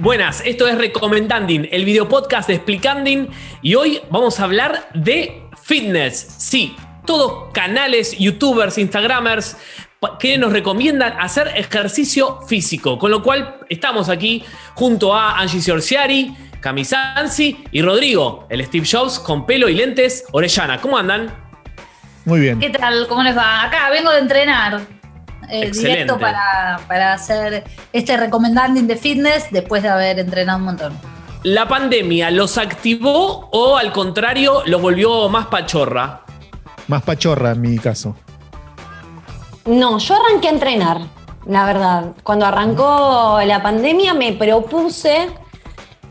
Buenas, esto es Recomendanding, el video podcast de Explicanding y hoy vamos a hablar de fitness. Sí, todos canales, youtubers, instagramers que nos recomiendan hacer ejercicio físico, con lo cual estamos aquí junto a Angie Sorciari, Camisansi y Rodrigo, el Steve Jobs con pelo y lentes, Orellana. ¿Cómo andan? Muy bien. ¿Qué tal? ¿Cómo les va? Acá vengo de entrenar. Eh, directo para, para, hacer este recomendanding de fitness después de haber entrenado un montón. ¿La pandemia los activó o al contrario los volvió más pachorra? Más pachorra en mi caso. No, yo arranqué a entrenar, la verdad. Cuando arrancó la pandemia me propuse,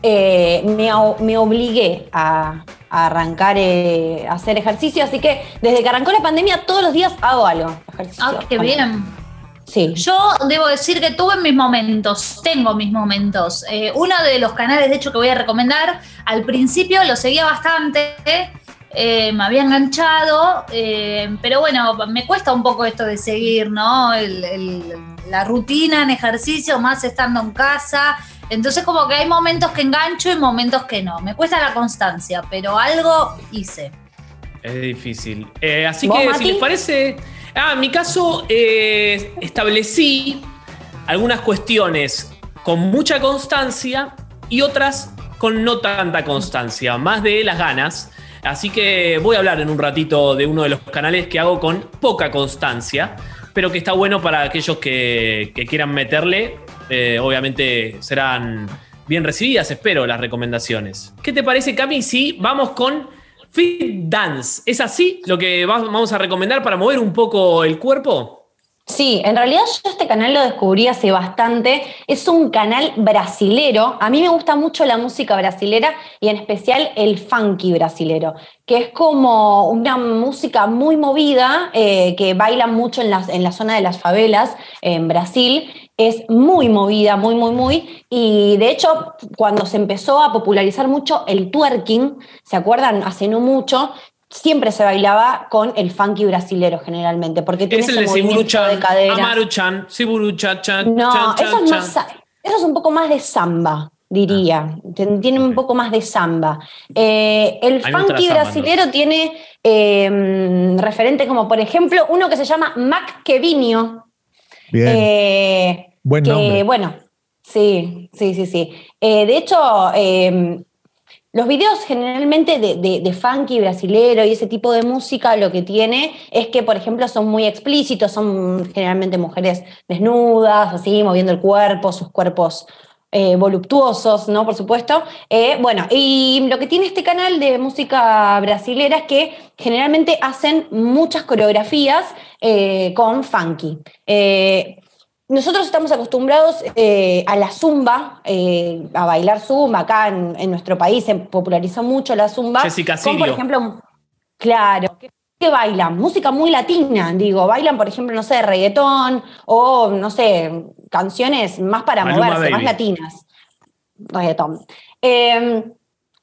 eh, me, me, obligué a, arrancar eh, a hacer ejercicio, así que desde que arrancó la pandemia todos los días hago algo. Ejercicio, ah, qué bien. Sí. Yo debo decir que tuve mis momentos, tengo mis momentos. Eh, uno de los canales, de hecho, que voy a recomendar, al principio lo seguía bastante, eh, me había enganchado, eh, pero bueno, me cuesta un poco esto de seguir, ¿no? la rutina en ejercicio, más estando en casa. Entonces como que hay momentos que engancho y momentos que no. Me cuesta la constancia, pero algo hice. Es difícil. así que si les parece... Ah, en mi caso eh, establecí algunas cuestiones con mucha constancia y otras con no tanta constancia, más de las ganas. Así que voy a hablar en un ratito de uno de los canales que hago con poca constancia, pero que está bueno para aquellos que, quieran meterle. Eh, obviamente serán bien recibidas, espero, las recomendaciones. ¿Qué te parece, Cami, si vamos con Fit Dance, ¿es así lo que vamos a recomendar para mover un poco el cuerpo? Sí, en realidad yo este canal lo descubrí hace bastante. Es un canal brasilero. A mí me gusta mucho la música brasilera y en especial el funky brasilero, que es como una música muy movida eh, que bailan mucho en en la zona de las favelas en Brasil es muy movida, muy, muy, muy. Y de hecho, cuando se empezó a popularizar mucho el twerking, ¿se acuerdan? Hace no mucho, siempre se bailaba con el funky brasilero generalmente, porque tiene ese movimiento de cadera. Amaruchan, Siburucha, No, eso, es más, eso es un poco más de samba, diría. Ah. Tiene un poco más de samba. Eh, el funky brasilero tiene eh, referentes como, por ejemplo, uno que se llama Mac Kevinio. Bien. Eh, bueno, sí, sí, sí, sí. Eh, de hecho, em, los videos generalmente de, funky brasilero y ese tipo de música lo que tiene es que, por ejemplo, son muy explícitos, son generalmente mujeres desnudas, así, moviendo el cuerpo, sus cuerpos eh, voluptuosos, ¿no? Por supuesto. Eh, bueno, y lo que tiene este canal de música brasilera es que generalmente hacen muchas coreografías con funky. Nosotros estamos acostumbrados eh, a la zumba, eh, a bailar zumba. Acá en, nuestro país se popularizó mucho la zumba. Jessica con, por ejemplo, claro, ¿qué bailan? Música muy latina, digo. Bailan, por ejemplo, no sé, reggaetón o, no sé, canciones más para moverse, más latinas. Reggaetón. Em,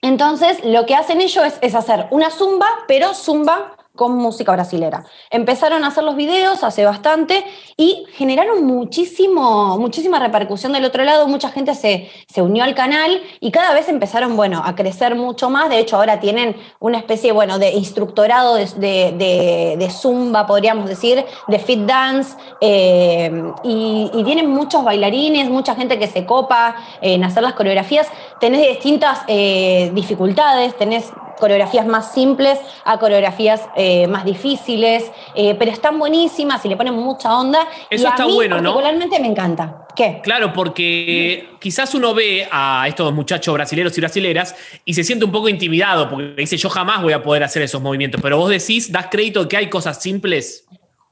entonces, lo que hacen ellos es, es hacer una zumba, pero zumba con música brasilera. Empezaron a hacer los videos hace bastante y generaron muchísimo, muchísima repercusión del otro lado, mucha gente se, se unió al canal y cada vez empezaron, bueno, a crecer mucho más, de hecho ahora tienen una especie, bueno, de instructorado de, zumba, podríamos decir, de fit dance, eh, y, tienen muchos bailarines, mucha gente que se copa en hacer las coreografías, tenés distintas eh, dificultades, tenés coreografías más simples a coreografías eh, más difíciles, eh, pero están buenísimas y le ponen mucha onda. Eso y a está mí bueno, ¿no? Particularmente me encanta. ¿Qué? Claro, porque quizás uno ve a estos muchachos brasileros y brasileras y se siente un poco intimidado porque dice, yo jamás voy a poder hacer esos movimientos, pero vos decís, das crédito de que hay cosas simples.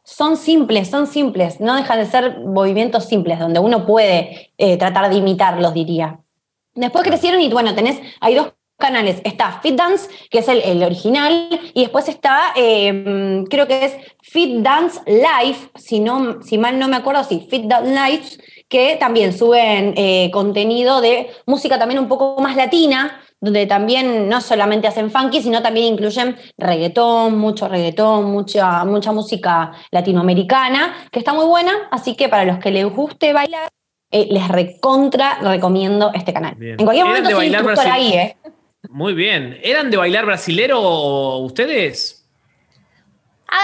Son simples, son simples, no dejan de ser movimientos simples, donde uno puede eh, tratar de imitarlos, diría. Después crecieron y bueno, tenés, hay dos canales. Está Fit Dance, que es el, original, y después está, em, creo que es Fit Dance Live, si, no, si mal no me acuerdo, sí, Fit Dance Live, que también suben eh, contenido de música también un poco más latina, donde también no solamente hacen funky, sino también incluyen reggaetón, mucho reggaetón, mucha, mucha música latinoamericana, que está muy buena, así que para los que les guste bailar, eh, les recontra recomiendo este canal. En cualquier momento soy instructor ahí, ¿eh? Muy bien. ¿Eran de bailar brasilero ustedes?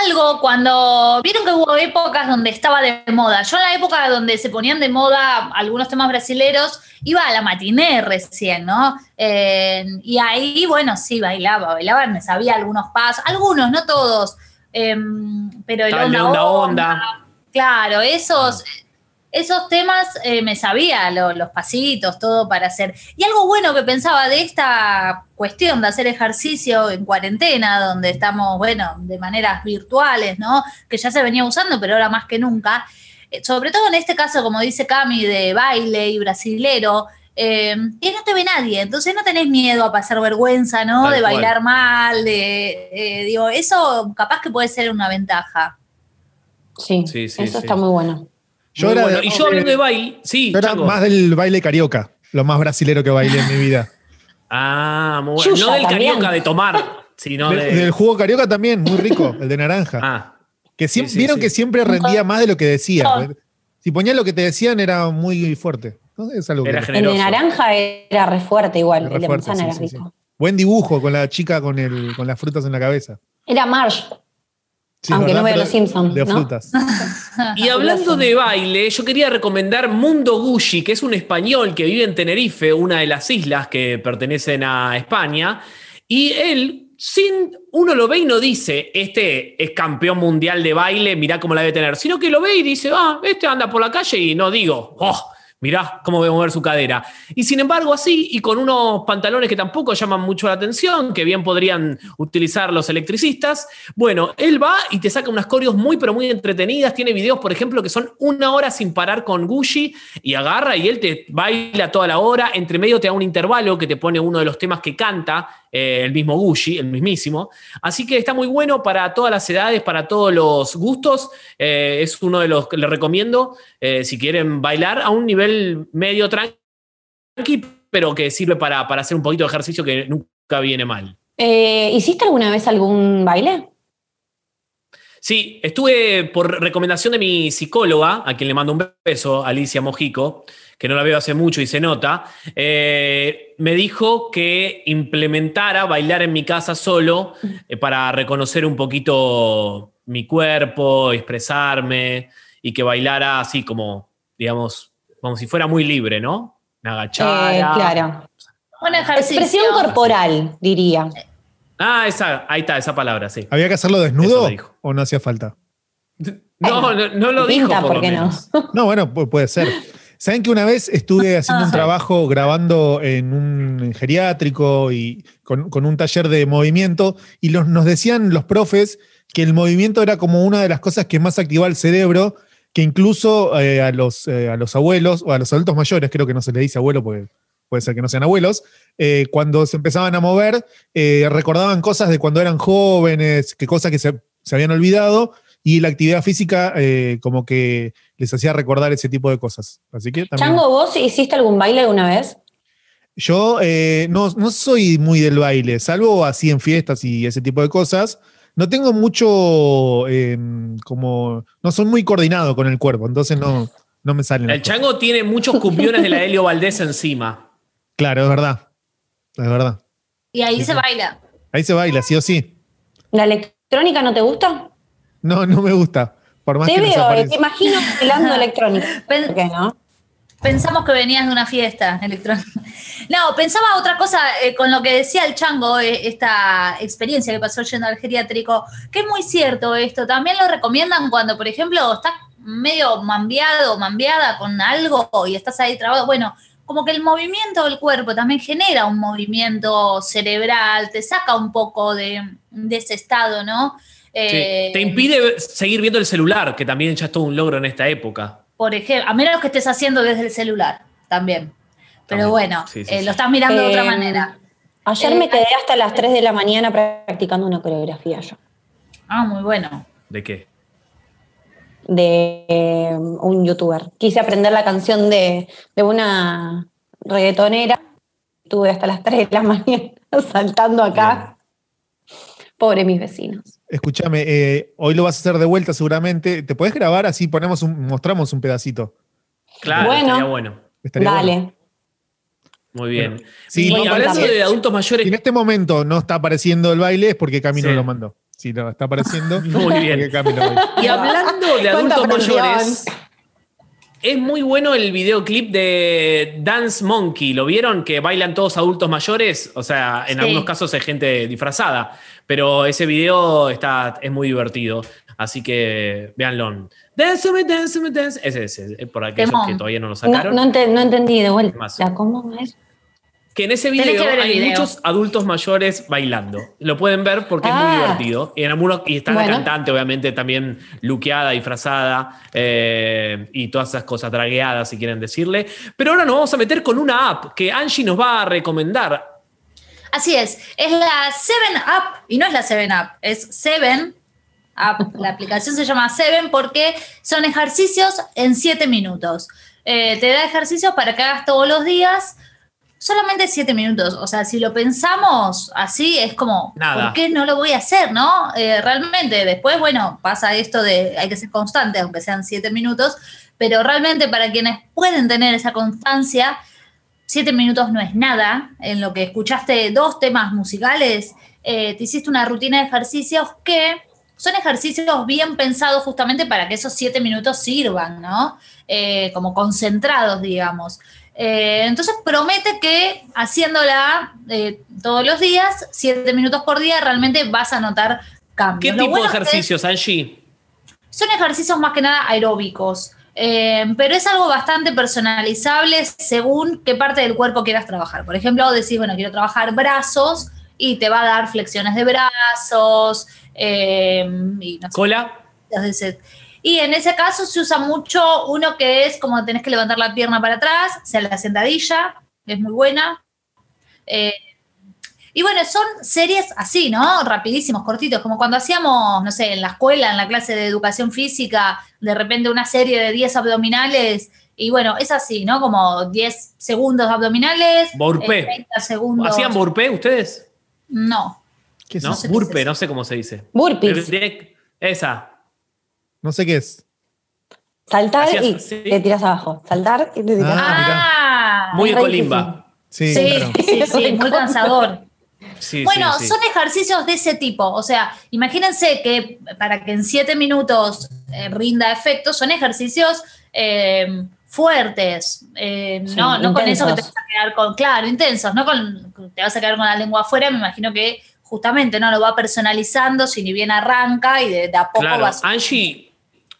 algo cuando vieron que hubo épocas donde estaba de moda. Yo en la época donde se ponían de moda algunos temas brasileros, iba a la matiné recién, ¿no? Eh, y ahí, bueno, sí, bailaba, bailaba, me sabía algunos pasos, algunos, no todos, em, pero el onda, onda, Claro, esos, ah esos temas eh, me sabía los pasitos, todo para hacer. Y algo bueno que pensaba de esta cuestión de hacer ejercicio en cuarentena, donde estamos, bueno, de maneras virtuales, ¿no? Que ya se venía usando, pero ahora más que nunca. Eh, sobre todo en este caso, como dice Cami, de baile y brasilero, eh, que no te ve nadie, entonces no tenés miedo a pasar vergüenza, ¿no? de bailar mal, de, digo, eso capaz que puede ser una ventaja. Sí, sí, eso está muy bueno y yo hablando de baile, sí. Yo era más del baile carioca, lo más brasilero que bailé en mi vida. Ah, muy bueno. no del carioca de tomar, sino Del jugo carioca también, muy rico, el de naranja. Ah. Que siempre, vieron que siempre rendía más de lo que decía. Si ponían lo que te decían era muy fuerte. Es algo era el de naranja era re fuerte igual, el de manzana era rico. Buen dibujo con la chica con, el, con las frutas en la cabeza. Era Marsh. Aunque no veo los Simpsons. De frutas. y hablando de baile, yo quería recomendar Mundo Gucci, que es un español que vive en Tenerife, una de las islas que pertenecen a España. Y él, sin uno lo ve y no dice, este es campeón mundial de baile, mirá cómo la debe tener, sino que lo ve y dice, ah, este anda por la calle y no digo, oh, mirá cómo a mover su cadera. Y sin embargo, así, y con unos pantalones que tampoco llaman mucho la atención, que bien podrían utilizar los electricistas, bueno, él va y te saca unas coreos muy, pero muy entretenidas. Tiene videos, por ejemplo, que son una hora sin parar con Gucci y agarra y él te baila toda la hora. Entre medio te da un intervalo que te pone uno de los temas que canta eh, el mismo Gucci, el mismísimo. Así que está muy bueno para todas las edades, para todos los gustos. Eh, es uno de los que les recomiendo eh, si quieren bailar a un nivel medio tranqui, pero que sirve para, hacer un poquito de ejercicio que nunca viene mal. ¿Hiciste alguna vez algún baile? Sí, estuve por recomendación de mi psicóloga, a quien le mando un beso, Alicia Mojico, que no la veo hace mucho y se nota, eh, me dijo que implementara bailar en mi casa solo eh, para reconocer un poquito mi cuerpo, expresarme y que bailara así como, digamos, como si fuera muy libre, ¿no? Me agachara. Eh, claro. Expresión corporal, diría. Ah, esa, ahí está, esa palabra, sí. ¿Había que hacerlo desnudo o no hacía falta? No, no, lo dijo. Por, no? no, bueno, puede ser. Saben que una vez estuve haciendo un trabajo grabando en un geriátrico y con, un taller de movimiento y nos decían los profes que el movimiento era como una de las cosas que más activaba el cerebro, que incluso eh, a, los, eh, a los abuelos o a los adultos mayores, creo que no se le dice abuelo porque puede ser que no sean abuelos, eh, cuando se empezaban a mover, recordaban cosas de cuando eran jóvenes, que cosas que se, se habían olvidado y la actividad física eh, como que les hacía recordar ese tipo de cosas. Así que Chango, ¿vos hiciste algún baile alguna vez? Yo eh, no, soy muy del baile, salvo así en fiestas y ese tipo de cosas. No tengo mucho, em, como, no soy muy coordinado con el cuerpo, entonces no, no me salen. El chango tiene muchos cumpiones de la Helio Valdés encima. Claro, es verdad. Es verdad. Y ahí se baila. Ahí se baila, sí o sí. ¿La electrónica no te gusta? No, no me gusta. Por más te veo, te imagino bailando electrónica. ¿Por qué no? Pensamos que venías de una fiesta electrónica. No, pensaba otra cosa eh, con lo que decía el chango, eh, esta experiencia que pasó yendo al geriátrico, que es muy cierto esto. También lo recomiendan cuando, por ejemplo, estás medio mambiado o mambiada con algo y estás ahí trabado. Bueno, como que el movimiento del cuerpo también genera un movimiento cerebral, te saca un poco de, de ese estado, ¿no? Te eh, impide seguir viendo el celular, que también ya es todo un logro en esta época. Por ejemplo, a menos que estés haciendo desde el celular, también. Pero bueno, eh, lo estás mirando de otra eh, manera. Ayer me quedé hasta las 3 de la mañana practicando una coreografía yo. Ah, muy bueno. ¿De qué? De un youtuber. Quise aprender la canción de, de una reggaetonera. Estuve hasta las 3 de la mañana saltando acá. Pobre mis vecinos. Escúchame, eh, hoy lo vas a hacer de vuelta seguramente. ¿Te puedes grabar así ponemos un, mostramos un pedacito? Claro, bueno, estaría bueno. Dale. Muy bien. Sí, y hablando de adultos mayores. Si en este momento no está apareciendo el baile, es porque Camino lo mandó. Si no está apareciendo, muy bien. y hablando de adultos mayores. Es muy bueno el videoclip de Dance Monkey. ¿Lo vieron? Que bailan todos adultos mayores. O sea, en algunos casos hay gente disfrazada. Pero ese video está, es muy divertido. Así que véanlo. Dance me, dance me, dance. Ese es, por aquellos que todavía no lo sacaron. No, no, entendí de vuelta. ¿Cómo es? Que en ese video hay muchos adultos mayores bailando. Lo pueden ver porque es muy ah. divertido. Y, en algunos, y está la cantante, obviamente, también luqueada, disfrazada eh, y todas esas cosas dragueadas, si quieren decirle. Pero ahora nos vamos a meter con una app que Angie nos va a recomendar. Así es, es la Seven App, y no es la Seven App, es Seven App. La aplicación se llama Seven porque son ejercicios en 7 minutos. Eh, te da ejercicios para que hagas todos los días solamente siete minutos. O sea, si lo pensamos así, es como, ¿por qué no lo voy a hacer, no? Eh, realmente, después, bueno, pasa esto de hay que ser constante, aunque sean siete minutos, pero realmente para quienes pueden tener esa constancia, siete minutos no es nada. En lo que escuchaste dos temas musicales, eh, te hiciste una rutina de ejercicios que son ejercicios bien pensados justamente para que esos siete minutos sirvan, ¿no? Eh, como concentrados, digamos. Eh, entonces promete que haciéndola eh, todos los días, siete minutos por día, realmente vas a notar cambios. ¿Qué tipo de ejercicios, Angie? Son ejercicios más que nada aeróbicos. Eh, pero es algo bastante personalizable según qué parte del cuerpo quieras trabajar. Por ejemplo, decís, bueno, quiero trabajar brazos y te va a dar flexiones de brazos. y ¿Cola? Y en ese caso se usa mucho uno que es como tenés que levantar la pierna para atrás, o sea, la sentadilla, es muy buena. Eh, y bueno, son series así, ¿no? Rapidísimos, cortitos, como cuando hacíamos, no sé, en la escuela, en la clase de educación física, de repente una serie de 10 abdominales. Y bueno, es así, ¿no? Como 10 segundos abdominales. Burpee. 30 eh, segundos. ¿Hacían burpee ustedes? No. ¿Qué es ¿No? burpee, no sé cómo se dice. Burpees. Esa. No sé qué es. Saltar y te tiras abajo. Saltar y te tiras ah, abajo. Ah, muy colimba. Sí, sí, sí, muy cansador. bueno, son ejercicios de ese tipo. O sea, imagínense que para que en siete minutos eh, rinda efecto, son ejercicios eh, fuertes. Eh, no no con eso que te vas a quedar con, claro, intensos, no con, te vas a quedar con la lengua afuera. Me imagino que justamente no lo va personalizando, si ni bien arranca y de, a poco claro. vas. Angie,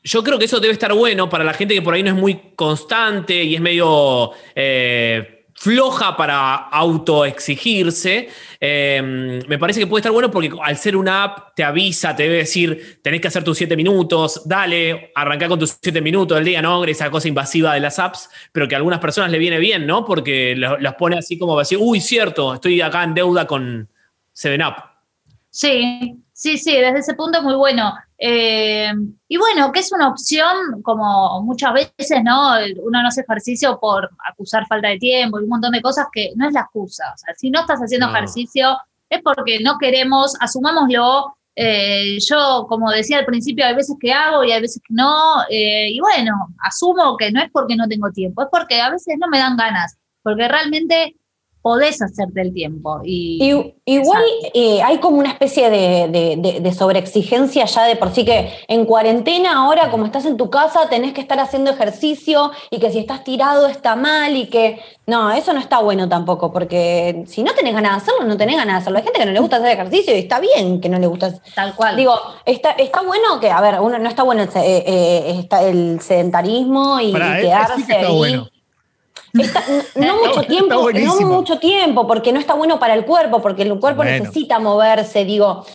yo creo que eso debe estar bueno para la gente que por ahí no es muy constante y es medio eh, floja para autoexigirse. Eh, me parece que puede estar bueno porque al ser una app te avisa, te debe decir, tenés que hacer tus siete minutos, dale, arranca con tus siete minutos del día, ¿no? Esa cosa invasiva de las apps, pero que a algunas personas le viene bien, ¿no? Porque las pone así como decir, uy, cierto, estoy acá en deuda con 7up. Sí, sí, sí, desde ese punto es muy bueno. Eh, y bueno, que es una opción, como muchas veces, ¿no? Uno no hace ejercicio por acusar falta de tiempo y un montón de cosas que no es la excusa. O sea, si no estás haciendo ejercicio es porque no queremos, asumámoslo. Eh, yo, como decía al principio, hay veces que hago y hay veces que no. Eh, y bueno, asumo que no es porque no tengo tiempo, es porque a veces no me dan ganas. Porque realmente podés hacerte el tiempo. Y, igual eh, hay como una especie de, sobreexigencia ya de por sí que en cuarentena ahora como estás en tu casa tenés que estar haciendo ejercicio y que si estás tirado está mal y que no, eso no está bueno tampoco porque si no tenés ganas de hacerlo, no tenés ganas de hacerlo. Hay gente que no le gusta hacer ejercicio y está bien que no le gusta. Tal cual. Digo, está, está bueno que, a ver, uno, no está bueno el, eh, eh, el sedentarismo y, quedarse ahí no mucho tiempo, no mucho tiempo, porque no está bueno para el cuerpo, porque el cuerpo necesita moverse, digo,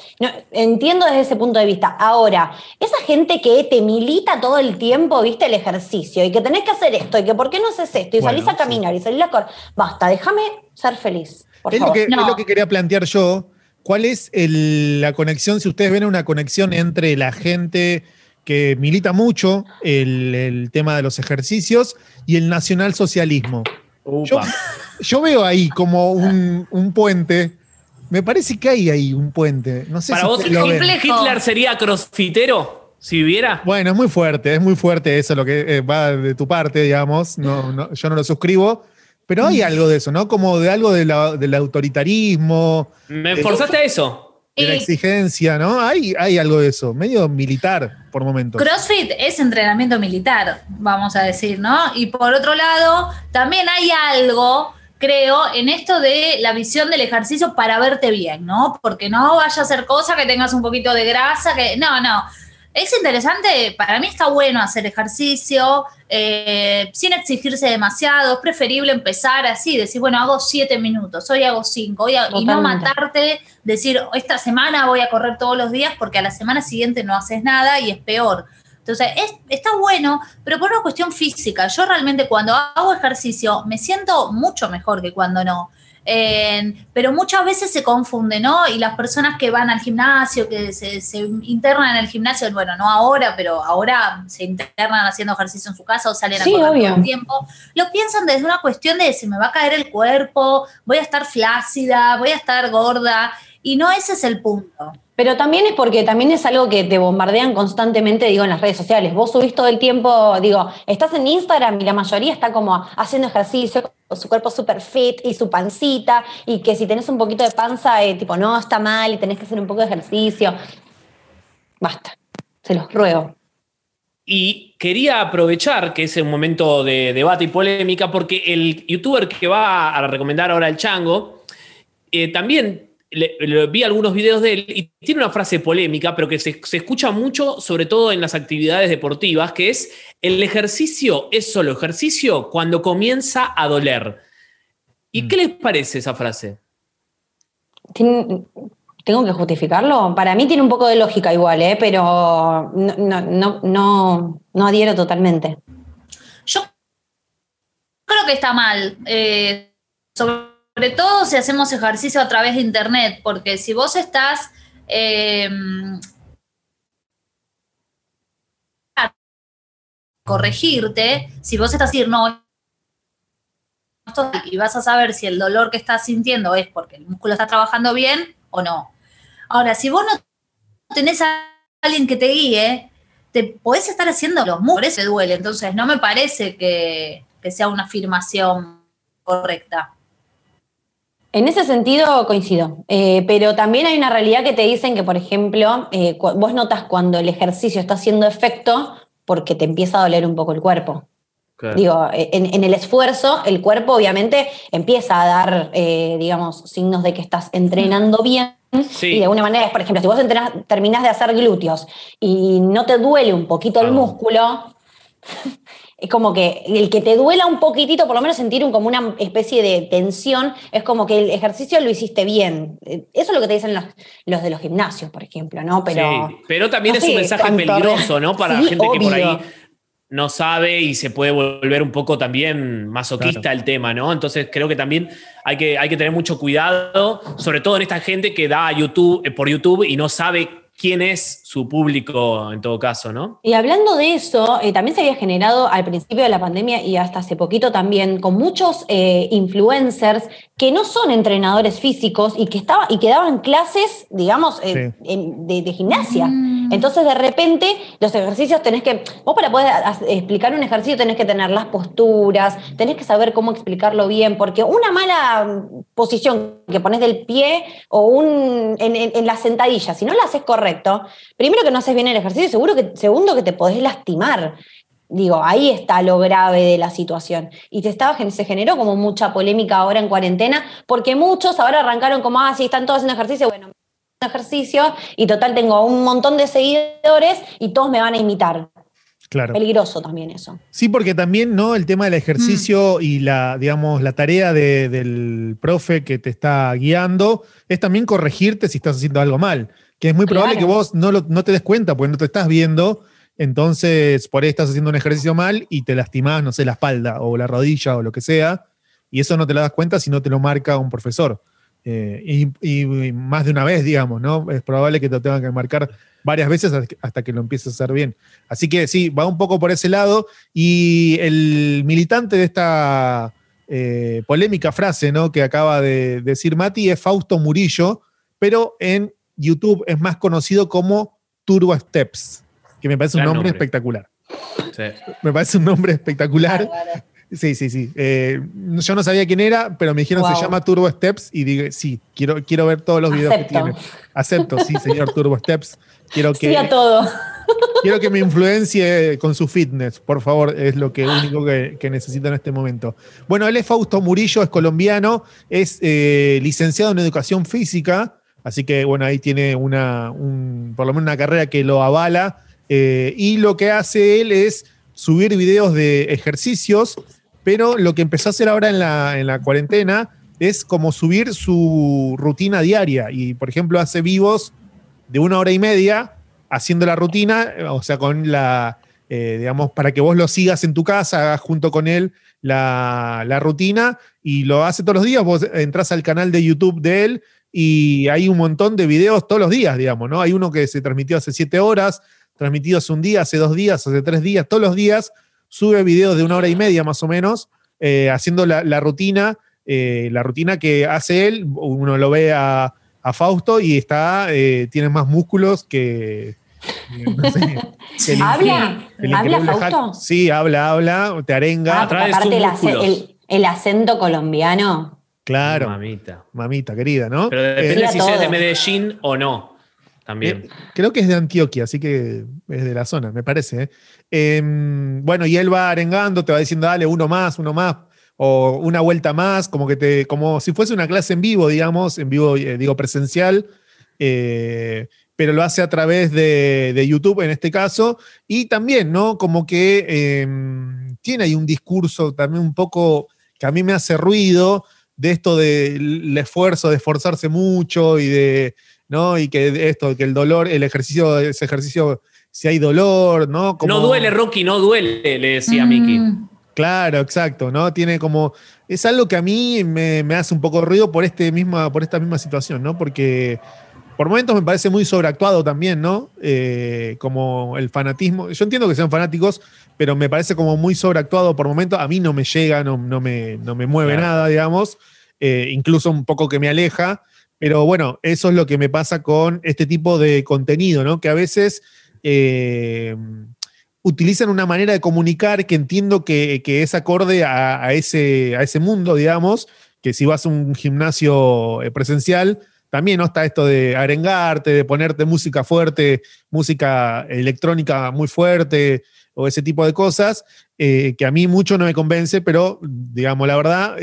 entiendo desde ese punto de vista. Ahora, esa gente que te milita todo el tiempo, viste, el ejercicio, y que tenés que hacer esto, y que por qué no haces esto, y salís a caminar, y salís a correr, basta, déjame ser feliz. es, Lo que, es lo que quería plantear yo. ¿Cuál es la conexión, si ustedes ven una conexión entre la gente que milita mucho el, tema de los ejercicios y el nacionalsocialismo. Yo, yo, veo ahí como un, puente. Me parece que hay ahí un puente. No sé Para vos, Hitler sería crossfitero. Si viviera. Bueno, es muy fuerte, es muy fuerte eso lo que eh, va de tu parte, digamos. No, yo no lo suscribo. Pero hay algo de eso, ¿no? Como de algo del autoritarismo. Me forzaste a eso de la exigencia, ¿no? Hay, hay algo de eso, medio militar por momentos. CrossFit es entrenamiento militar, vamos a decir, ¿no? Y por otro lado, también hay algo, creo, en esto de la visión del ejercicio para verte bien, ¿no? Porque no vaya a ser cosa que tengas un poquito de grasa, que no, no. Es interesante, para mí está bueno hacer ejercicio eh, sin exigirse demasiado, es preferible empezar así, decir, bueno, hago siete minutos, hoy hago cinco, y no matarte, decir, esta semana voy a correr todos los días porque a la semana siguiente no haces nada y es peor. Entonces, está bueno, pero por una cuestión física, yo realmente cuando hago ejercicio me siento mucho mejor que cuando no pero muchas veces se confunde, ¿no? Y las personas que van al gimnasio, que se, internan en el gimnasio, bueno, no ahora, pero ahora se internan haciendo ejercicio en su casa o salen a correr todo el tiempo, lo piensan desde una cuestión de si me va a caer el cuerpo, voy a estar flácida, voy a estar gorda, y no ese es el punto. Pero también es porque también es algo que te bombardean constantemente, digo, en las redes sociales. Vos subís todo el tiempo, digo, estás en Instagram y la mayoría está como haciendo ejercicio, con su cuerpo súper fit y su pancita, y que si tenés un poquito de panza, eh, tipo, no, está mal y tenés que hacer un poco de ejercicio. Basta, se los ruego. Y quería aprovechar que es un momento de debate y polémica, porque el youtuber que va a recomendar ahora el chango, eh, también vi algunos videos de él y tiene una frase polémica, pero que se, escucha mucho, sobre todo en las actividades deportivas, que es, el ejercicio es solo ejercicio cuando comienza a doler. ¿Y mm. qué les parece esa frase? ¿Tengo que justificarlo? Para mí tiene un poco de lógica igual, ¿eh? pero no, no, no, adhiero totalmente. Yo creo que está mal. Eh, sobre sobre todo si hacemos ejercicio a través de internet, porque si vos estás eh, corregirte, si vos estás decir no y vas a saber si el dolor que estás sintiendo es porque el músculo está trabajando bien o no. Ahora, si vos no tenés a alguien que te guíe, te podés estar haciendo los músculos, te duele. Entonces, no me parece que sea una afirmación correcta. En ese sentido coincido, eh, pero también hay una realidad que te dicen que, por ejemplo, eh, vos notas cuando el ejercicio está haciendo efecto porque te empieza a doler un poco el cuerpo. Digo, eh, en, el esfuerzo, el cuerpo obviamente empieza a dar, digamos, signos de que estás entrenando bien. Y de alguna manera, por ejemplo, si vos terminás de hacer glúteos y no te duele un poquito el músculo, es como que el que te duela un poquitito, por lo menos sentir un, como una especie de tensión, es como que el ejercicio lo hiciste bien. Eso es lo que te dicen los, de los gimnasios, por ejemplo, ¿no? Pero, sí, pero también es un mensaje peligroso, ¿no? Para la gente que por ahí no sabe y se puede volver un poco también masoquista el tema, ¿no? Entonces creo que también hay que, hay que tener mucho cuidado, sobre todo en esta gente que da YouTube, eh, por YouTube y no sabe quién es su público en todo caso, ¿no? Y hablando de eso, eh, también se había generado al principio de la pandemia y hasta hace poquito también con muchos eh, influencers que no son entrenadores físicos y que, estaba, y que daban clases, digamos, eh, de, gimnasia. Mm. Entonces, de repente, los ejercicios tenés que, vos para poder explicar un ejercicio tenés que tener las posturas, tenés que saber cómo explicarlo bien, porque una mala posición que pones del pie o un, en, en la sentadilla, si no la haces correcto, primero que no haces bien el ejercicio, seguro que, segundo que te podés lastimar. Digo, ahí está lo grave de la situación. Y te estaba, se generó como mucha polémica ahora en cuarentena, porque muchos ahora arrancaron como, ah, sí, están todos haciendo ejercicio, bueno, ejercicio y total tengo un montón de seguidores y todos me van a imitar. Claro. Peligroso también eso. Sí, porque también, ¿no? El tema del ejercicio mm. y la, digamos, la tarea del profe que te está guiando es también corregirte si estás haciendo algo mal que es muy probable que vos no, no te des cuenta porque no te estás viendo, entonces por ahí estás haciendo un ejercicio mal y te lastimás, no sé, la espalda o la rodilla o lo que sea, y eso no te lo das cuenta si no te lo marca un profesor. Eh, y, más de una vez, digamos, ¿no? Es probable que te tengan que marcar varias veces hasta que lo empieces a hacer bien. Así que sí, va un poco por ese lado. Y el militante de esta eh, polémica frase, ¿no? Que acaba de decir Mati es Fausto Murillo, pero en YouTube es más conocido como Turbo Steps. que me parece un nombre, espectacular. Me parece un nombre espectacular. Sí, sí, sí. Eh, yo no sabía quién era, pero me dijeron se llama Turbo Steps y dije, sí, quiero, quiero ver todos los videos que tiene. Acepto, sí, señor Turbo Steps. Quiero que, sí a todo. Quiero que me influencie con su fitness, por favor, es lo que único que, necesito en este momento. Bueno, él es Fausto Murillo, es colombiano, es eh, licenciado en educación física, así que bueno, ahí tiene una, por lo menos una carrera que lo avala. Eh, y lo que hace él es subir videos de ejercicios, pero lo que empezó a hacer ahora en la, en la cuarentena es como subir su rutina diaria. Y por ejemplo, hace vivos de una hora y media haciendo la rutina, o sea, con la, eh, digamos, para que vos lo sigas en tu casa, hagas junto con él la, la, rutina y lo hace todos los días. Vos entras al canal de YouTube de él y hay un montón de videos todos los días, digamos, ¿no? Hay uno que se transmitió hace siete horas, transmitido hace un día, hace dos días, hace tres días, todos los días sube videos de una hora y media más o menos, eh, haciendo la, rutina, eh, la rutina que hace él, uno lo ve a, Fausto y está, eh, tiene más músculos que... ¿Habla? ¿Habla Fausto? Sí, habla, habla, te arenga. Ah, aparte el, acento colombiano. Claro. Mamita. Mamita, querida, ¿no? Pero depende si es de Medellín o no. También. creo que es de Antioquia, así que es de la zona, me parece. Em, bueno, y él va arengando, te va diciendo, dale, uno más, uno más, o una vuelta más, como que te, como si fuese una clase en vivo, digamos, en vivo, eh, digo, presencial. Eh, pero lo hace a través de, YouTube en este caso, y también, ¿no? Como que em, tiene ahí un discurso también un poco que a mí me hace ruido de esto del esfuerzo, de esforzarse mucho y de, ¿no? Y que esto, que el dolor, el ejercicio, ese ejercicio, si hay dolor, ¿no? No duele, Rocky, no duele, le decía Miki. Mm. Claro, exacto, ¿no? Tiene como. Es algo que a mí me, hace un poco ruido por, este misma, por esta misma situación, ¿no? Porque por momentos me parece muy sobreactuado también, ¿no? Eh, como el fanatismo. Yo entiendo que sean fanáticos, pero me parece como muy sobreactuado por momentos. A mí no me llega, no, no, me, no me mueve nada, digamos. Eh, incluso un poco que me aleja. Pero bueno, eso es lo que me pasa con este tipo de contenido, ¿no? Que a veces eh, utilizan una manera de comunicar que entiendo que, es acorde a, ese, a ese mundo, digamos, que si vas a un gimnasio presencial, también ¿no? está esto de arengarte, de ponerte música fuerte, música electrónica muy fuerte o ese tipo de cosas, eh, que a mí mucho no me convence, pero digamos la verdad,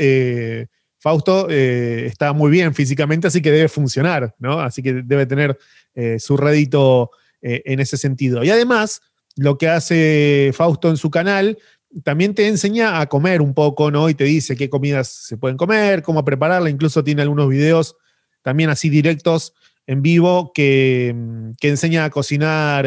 Fausto eh, está muy bien físicamente, así que debe funcionar, ¿no? Así que debe tener eh, su rédito eh, en ese sentido. Y además, lo que hace Fausto en su canal también te enseña a comer un poco, ¿no? Y te dice qué comidas se pueden comer, cómo prepararla. Incluso tiene algunos videos también así directos en vivo que, que enseña a cocinar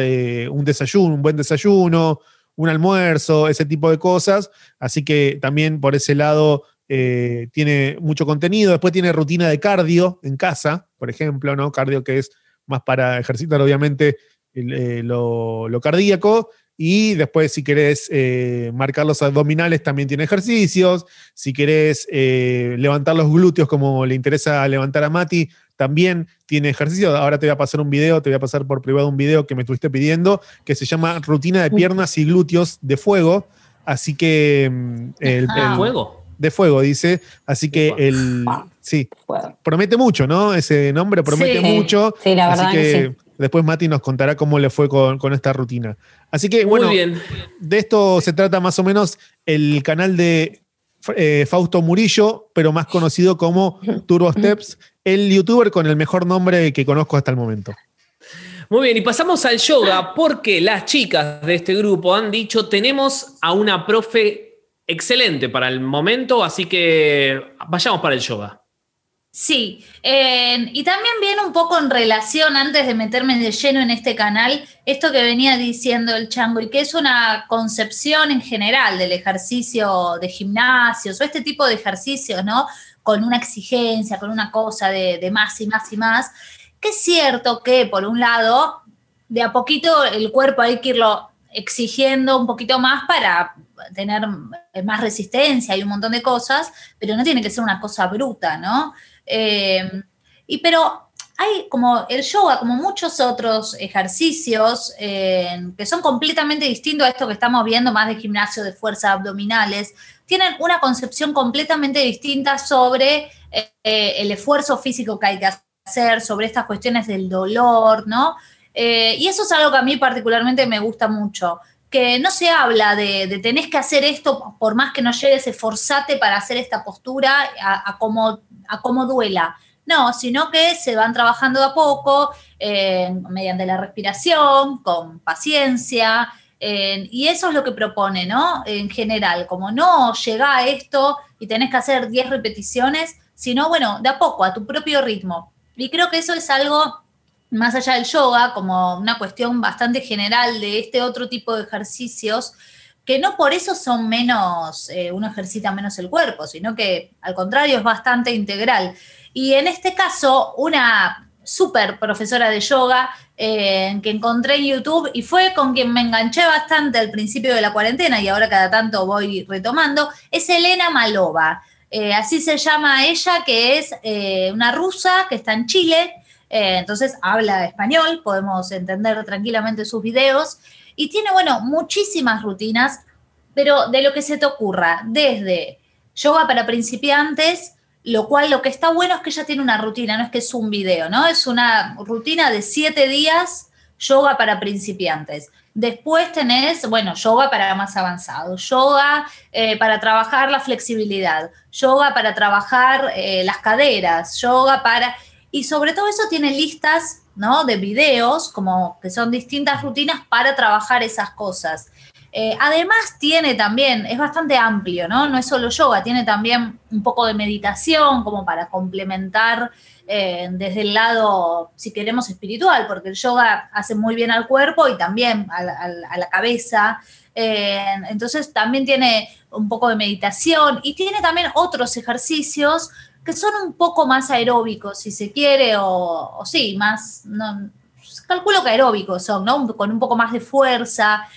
un desayuno, un buen desayuno, un almuerzo, ese tipo de cosas. Así que también por ese lado eh, tiene mucho contenido. Después tiene rutina de cardio en casa, por ejemplo, ¿no? Cardio que es más para ejercitar, obviamente, eh, lo, cardíaco. Y después, si querés eh, marcar los abdominales, también tiene ejercicios. Si querés levantar los glúteos, como le interesa levantar a Mati, también tiene ejercicio. Ahora te voy a pasar un video, te voy a pasar por privado un video que me estuviste pidiendo, que se llama Rutina de piernas y glúteos de fuego. Así que. Mm, el, fuego? de fuego, dice. Así que el. Sí, promete mucho, ¿no? Ese nombre promete mucho. Sí, la verdad. Así que, después Mati nos contará cómo le fue con, esta rutina. Así que, bueno, bien. de esto se trata más o menos el canal de eh, Fausto Murillo, pero más conocido como Turbo Steps, el youtuber con el mejor nombre que conozco hasta el momento. Muy bien, y pasamos al yoga porque las chicas de este grupo han dicho, tenemos a una profe excelente para el momento, así que vayamos para el yoga. Sí, y también viene un poco en relación, antes de meterme de lleno en este canal, esto que venía diciendo el chango, y que es una concepción en general del ejercicio de gimnasios o este tipo de ejercicios, ¿no? Con una exigencia, con una cosa de, de más y más y más, que es cierto que, por un lado, de a poquito el cuerpo hay que irlo exigiendo un poquito más para tener más resistencia y un montón de cosas, pero no tiene que ser una cosa bruta, ¿no? Eh, y pero hay como el yoga, como muchos otros ejercicios eh, que son completamente distintos a esto que estamos viendo más de gimnasio de fuerza abdominales, tienen una concepción completamente distinta sobre eh, el esfuerzo físico que hay que hacer, sobre estas cuestiones del dolor, ¿no? Y eso es algo que a mí particularmente me gusta mucho que no se habla de, de, tenés que hacer esto, por más que no llegues, esforzate para hacer esta postura a, a como duela no, sino que se van trabajando de a poco eh, mediante la respiración, con paciencia, y eso es lo que propone, ¿no? En general, como no llega a esto y tenés que hacer 10 repeticiones, sino, bueno, de a poco, a tu propio ritmo. Y creo que eso es algo, más allá del yoga, como una cuestión bastante general de este otro tipo de ejercicios, que no por eso son menos, eh, uno ejercita menos el cuerpo, sino que al contrario es bastante integral. Y en este caso, una súper profesora de yoga eh, que encontré en YouTube y fue con quien me enganché bastante al principio de la cuarentena y ahora cada tanto voy retomando, es Elena Malova. Eh, así se llama ella, que es una rusa que está en Chile, entonces habla español, podemos entender tranquilamente sus videos y tiene, bueno, muchísimas rutinas, pero de lo que se te ocurra, desde yoga para principiantes, lo cual lo que está bueno es que ella tiene una rutina, no es que es un video, ¿no? Es una rutina de siete días, yoga para principiantes. Después tenés, bueno, yoga para más avanzado, yoga eh, para trabajar la flexibilidad, yoga para trabajar eh, las caderas, yoga para... Y sobre todo eso tiene listas, ¿no? De videos, como que son distintas rutinas para trabajar esas cosas. Eh, además tiene también, es bastante amplio, ¿no? No es solo yoga, tiene también un poco de meditación como para complementar eh, desde el lado, si queremos, espiritual, porque el yoga hace muy bien al cuerpo y también a la, cabeza. Eh, entonces también tiene un poco de meditación y tiene también otros ejercicios que son un poco más aeróbicos, si se quiere, o, sí, más, no, calculo que aeróbicos son, ¿no? Con un poco más de fuerza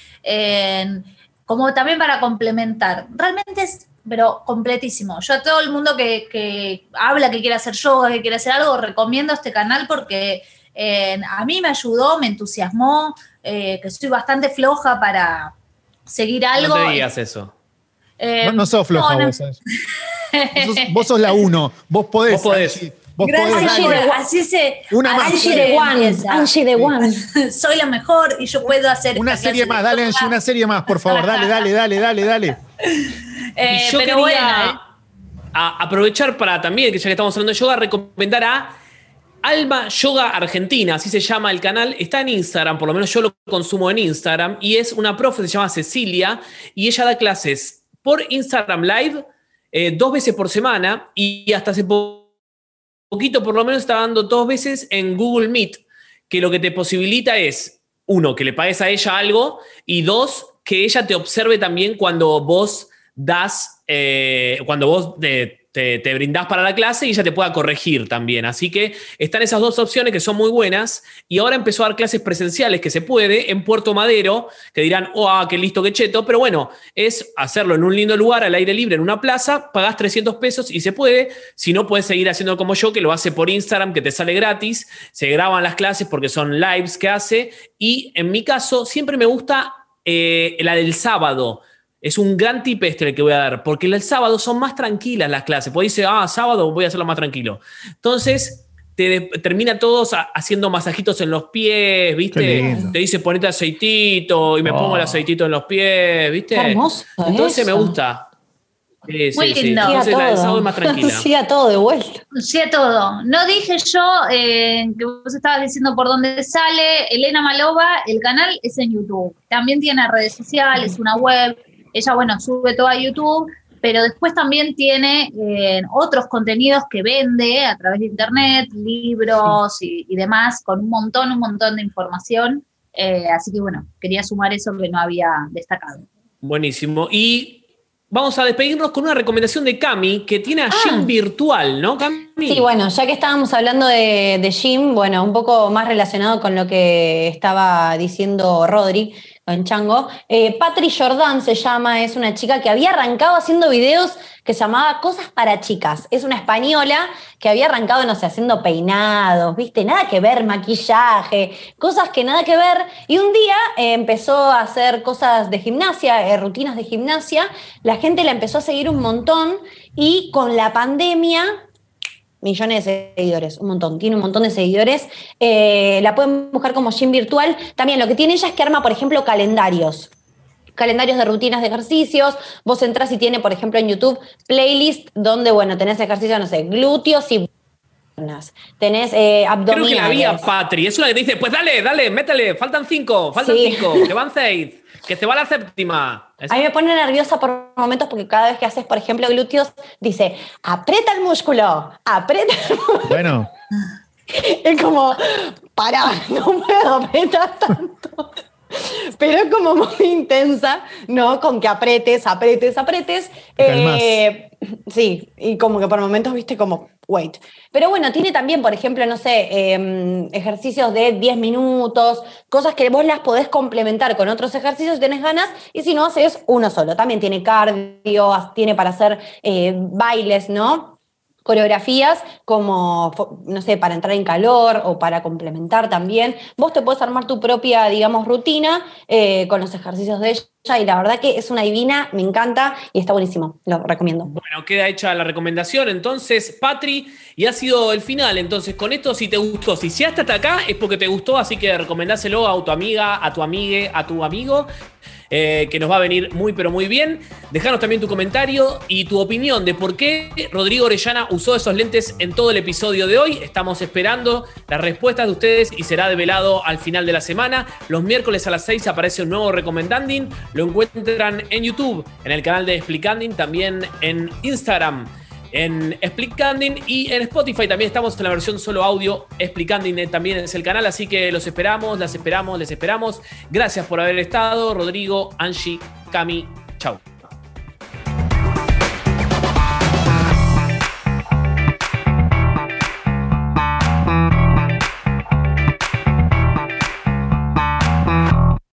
como también para complementar. Realmente es, pero completísimo. Yo a todo el mundo que, habla, que quiere hacer yoga, que quiere hacer algo, recomiendo este canal porque eh, a mí me ayudó, me entusiasmó, eh, que soy bastante floja para seguir algo. No te digas eso. Eh, no, sos floja vos. vos, sos, la uno. Vos podés. Vos podés. Gracias, así se. Una más. Angie de One. Angie de One. Soy la mejor y yo puedo hacer. Una serie más, dale, Angie, una serie más, por favor. Dale, dale, dale, dale, dale. Eh, yo pero quería ¿eh? aprovechar para también, que ya que estamos hablando de yoga, recomendar a Alma Yoga Argentina, así se llama el canal, está en Instagram, por lo menos yo lo consumo en Instagram, y es una profe, se llama Cecilia, y ella da clases por Instagram Live eh, dos veces por semana, y hasta hace poco poquito por lo menos está dando dos veces en Google Meet, que lo que te posibilita es, uno, que le pagues a ella algo y dos, que ella te observe también cuando vos das, eh, cuando vos te, te, brindás para la clase y ella te pueda corregir también. Así que están esas dos opciones que son muy buenas. Y ahora empezó a dar clases presenciales que se puede en Puerto Madero, que dirán, oh, ah, qué listo, qué cheto. Pero bueno, es hacerlo en un lindo lugar, al aire libre, en una plaza, pagás 300 pesos y se puede. Si no, puedes seguir haciendo como yo, que lo hace por Instagram, que te sale gratis. Se graban las clases porque son lives que hace. Y en mi caso, siempre me gusta eh, la del sábado es un gran tip este el que voy a dar, porque el sábado son más tranquilas las clases. Pues dice, ah, sábado voy a hacerlo más tranquilo. Entonces, te termina todos haciendo masajitos en los pies, ¿viste? Te dice ponete aceitito y me pongo el oh. aceitito en los pies, ¿viste? hermoso Entonces me gusta. Sí, Muy sí, lindo. Sí. Entonces la sábado es más tranquila. Sí a todo de vuelta. Sí a todo. No dije yo eh, que vos estabas diciendo por dónde sale. Elena Malova, el canal es en YouTube. También tiene redes sociales, una web ella, bueno, sube todo a YouTube, pero después también tiene eh, otros contenidos que vende a través de internet, libros y, demás, con un montón, un montón de información. Eh, así que bueno, quería sumar eso que no había destacado. Buenísimo. Y vamos a despedirnos con una recomendación de Cami, que tiene a Jim ah. virtual, ¿no, Cami? Sí, bueno, ya que estábamos hablando de, de Jim, bueno, un poco más relacionado con lo que estaba diciendo Rodri, en Chango. Eh, Patri Jordan se llama, es una chica que había arrancado haciendo videos que se llamaba Cosas para Chicas. Es una española que había arrancado, no sé, haciendo peinados, ¿viste? Nada que ver, maquillaje, cosas que nada que ver. Y un día eh, empezó a hacer cosas de gimnasia, eh, rutinas de gimnasia. La gente la empezó a seguir un montón y con la pandemia millones de seguidores, un montón, tiene un montón de seguidores. Eh, la pueden buscar como Gym Virtual. También lo que tiene ella es que arma, por ejemplo, calendarios. Calendarios de rutinas de ejercicios. Vos entras y tiene, por ejemplo, en YouTube playlist donde, bueno, tenés ejercicios, no sé, glúteos y Tenés eh, abdominales. Creo que la vi Patri. Es una que te dice, pues dale, dale, métele, faltan cinco, faltan cinco, que van seis. Que se va la séptima. A mí me pone nerviosa por momentos porque cada vez que haces, por ejemplo, glúteos, dice, aprieta el músculo, aprieta el músculo. Bueno. Es como, para, no puedo apretar tanto. Pero es como muy intensa, ¿no? Con que apretes, apretes, apretes. Eh, sí, y como que por momentos viste como, wait. Pero bueno, tiene también, por ejemplo, no sé, em, ejercicios de 10 minutos, cosas que vos las podés complementar con otros ejercicios si tenés ganas, y si no, haces uno solo. También tiene cardio, tiene para hacer eh, bailes, ¿no? coreografías como, no sé, para entrar en calor o para complementar también. Vos te puedes armar tu propia, digamos, rutina eh, con los ejercicios de y la verdad que es una divina, me encanta y está buenísimo, lo recomiendo. Bueno, queda hecha la recomendación entonces, Patri, y ha sido el final, entonces con esto si te gustó, si llegaste hasta acá es porque te gustó, así que recomendáselo a tu amiga, a tu amigue, a tu amigo. Eh, que nos va a venir muy pero muy bien. Dejanos también tu comentario y tu opinión de por qué Rodrigo Orellana usó esos lentes en todo el episodio de hoy. Estamos esperando las respuestas de ustedes y será develado al final de la semana. Los miércoles a las 6 aparece un nuevo recomendanding. Lo encuentran en YouTube, en el canal de Explicanding, también en Instagram en Explicanding y en Spotify también estamos en la versión solo audio. Explicanding también es el canal, así que los esperamos, las esperamos, les esperamos. Gracias por haber estado. Rodrigo, Angie, Cami, chau.